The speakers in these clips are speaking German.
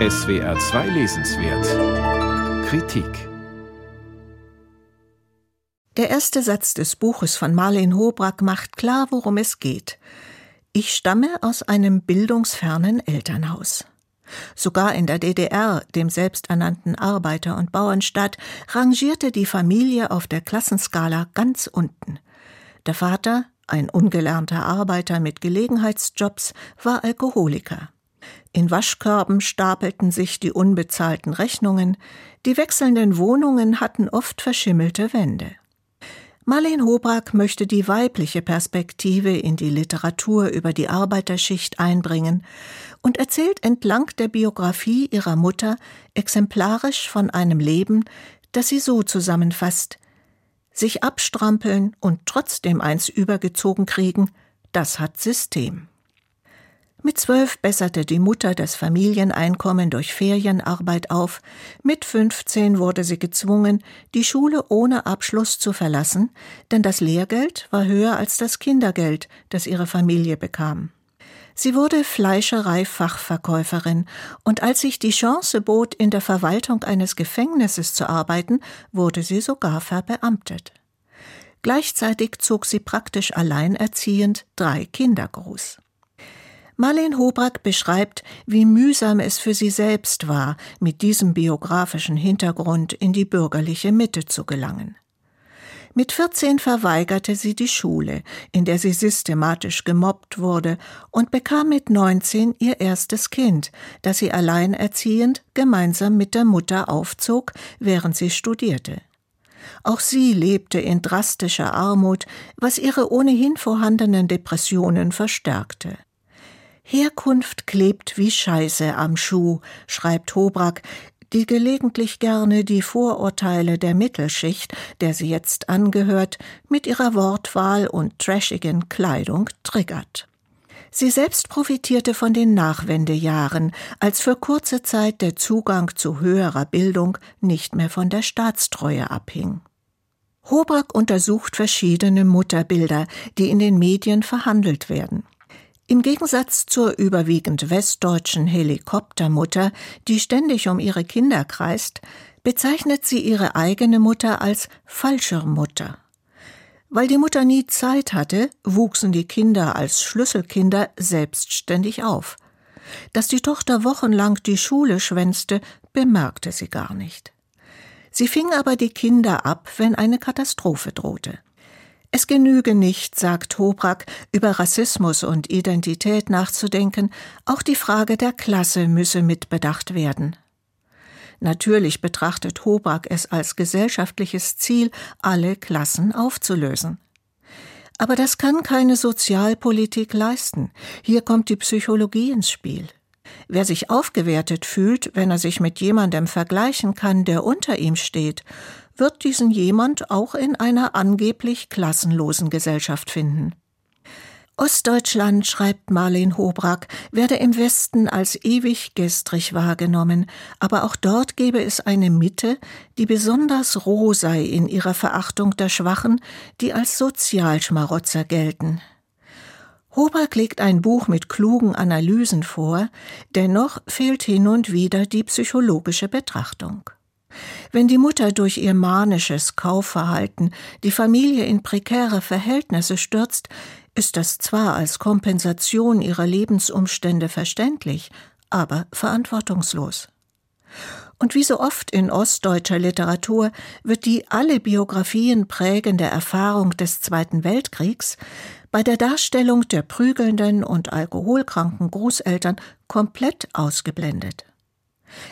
SWR 2 Lesenswert Kritik Der erste Satz des Buches von Marlene Hobrack macht klar, worum es geht. Ich stamme aus einem bildungsfernen Elternhaus. Sogar in der DDR, dem selbsternannten Arbeiter- und Bauernstaat, rangierte die Familie auf der Klassenskala ganz unten. Der Vater, ein ungelernter Arbeiter mit Gelegenheitsjobs, war Alkoholiker. In Waschkörben stapelten sich die unbezahlten Rechnungen, die wechselnden Wohnungen hatten oft verschimmelte Wände. Marlene Hobrack möchte die weibliche Perspektive in die Literatur über die Arbeiterschicht einbringen und erzählt entlang der Biografie ihrer Mutter exemplarisch von einem Leben, das sie so zusammenfasst sich abstrampeln und trotzdem eins übergezogen kriegen, das hat System. Mit zwölf besserte die Mutter das Familieneinkommen durch Ferienarbeit auf, mit fünfzehn wurde sie gezwungen, die Schule ohne Abschluss zu verlassen, denn das Lehrgeld war höher als das Kindergeld, das ihre Familie bekam. Sie wurde Fleischereifachverkäuferin, und als sich die Chance bot, in der Verwaltung eines Gefängnisses zu arbeiten, wurde sie sogar verbeamtet. Gleichzeitig zog sie praktisch alleinerziehend drei Kinder groß. Marlene Hobrack beschreibt, wie mühsam es für sie selbst war, mit diesem biografischen Hintergrund in die bürgerliche Mitte zu gelangen. Mit 14 verweigerte sie die Schule, in der sie systematisch gemobbt wurde, und bekam mit 19 ihr erstes Kind, das sie alleinerziehend gemeinsam mit der Mutter aufzog, während sie studierte. Auch sie lebte in drastischer Armut, was ihre ohnehin vorhandenen Depressionen verstärkte. Herkunft klebt wie Scheiße am Schuh, schreibt Hobrack, die gelegentlich gerne die Vorurteile der Mittelschicht, der sie jetzt angehört, mit ihrer Wortwahl und trashigen Kleidung triggert. Sie selbst profitierte von den Nachwendejahren, als für kurze Zeit der Zugang zu höherer Bildung nicht mehr von der Staatstreue abhing. Hobrack untersucht verschiedene Mutterbilder, die in den Medien verhandelt werden. Im Gegensatz zur überwiegend westdeutschen Helikoptermutter, die ständig um ihre Kinder kreist, bezeichnet sie ihre eigene Mutter als Fallschirmmutter. Weil die Mutter nie Zeit hatte, wuchsen die Kinder als Schlüsselkinder selbstständig auf. Dass die Tochter wochenlang die Schule schwänzte, bemerkte sie gar nicht. Sie fing aber die Kinder ab, wenn eine Katastrophe drohte. Es genüge nicht, sagt Hobrack, über Rassismus und Identität nachzudenken, auch die Frage der Klasse müsse mitbedacht werden. Natürlich betrachtet Hobrack es als gesellschaftliches Ziel, alle Klassen aufzulösen. Aber das kann keine Sozialpolitik leisten. Hier kommt die Psychologie ins Spiel. Wer sich aufgewertet fühlt, wenn er sich mit jemandem vergleichen kann, der unter ihm steht, wird diesen jemand auch in einer angeblich klassenlosen Gesellschaft finden. Ostdeutschland, schreibt Marlene Hobrack, werde im Westen als ewig gestrig wahrgenommen, aber auch dort gebe es eine Mitte, die besonders roh sei in ihrer Verachtung der Schwachen, die als Sozialschmarotzer gelten. Hobrack legt ein Buch mit klugen Analysen vor, dennoch fehlt hin und wieder die psychologische Betrachtung. Wenn die Mutter durch ihr manisches Kaufverhalten die Familie in prekäre Verhältnisse stürzt, ist das zwar als Kompensation ihrer Lebensumstände verständlich, aber verantwortungslos. Und wie so oft in ostdeutscher Literatur wird die alle Biografien prägende Erfahrung des Zweiten Weltkriegs bei der Darstellung der prügelnden und alkoholkranken Großeltern komplett ausgeblendet.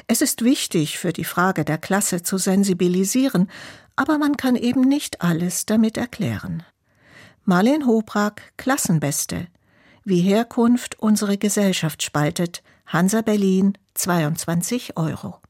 Es ist wichtig, für die Frage der Klasse zu sensibilisieren, aber man kann eben nicht alles damit erklären. Marlene Hobrack, Klassenbeste. Wie Herkunft unsere Gesellschaft spaltet. Hansa Berlin, 22 Euro.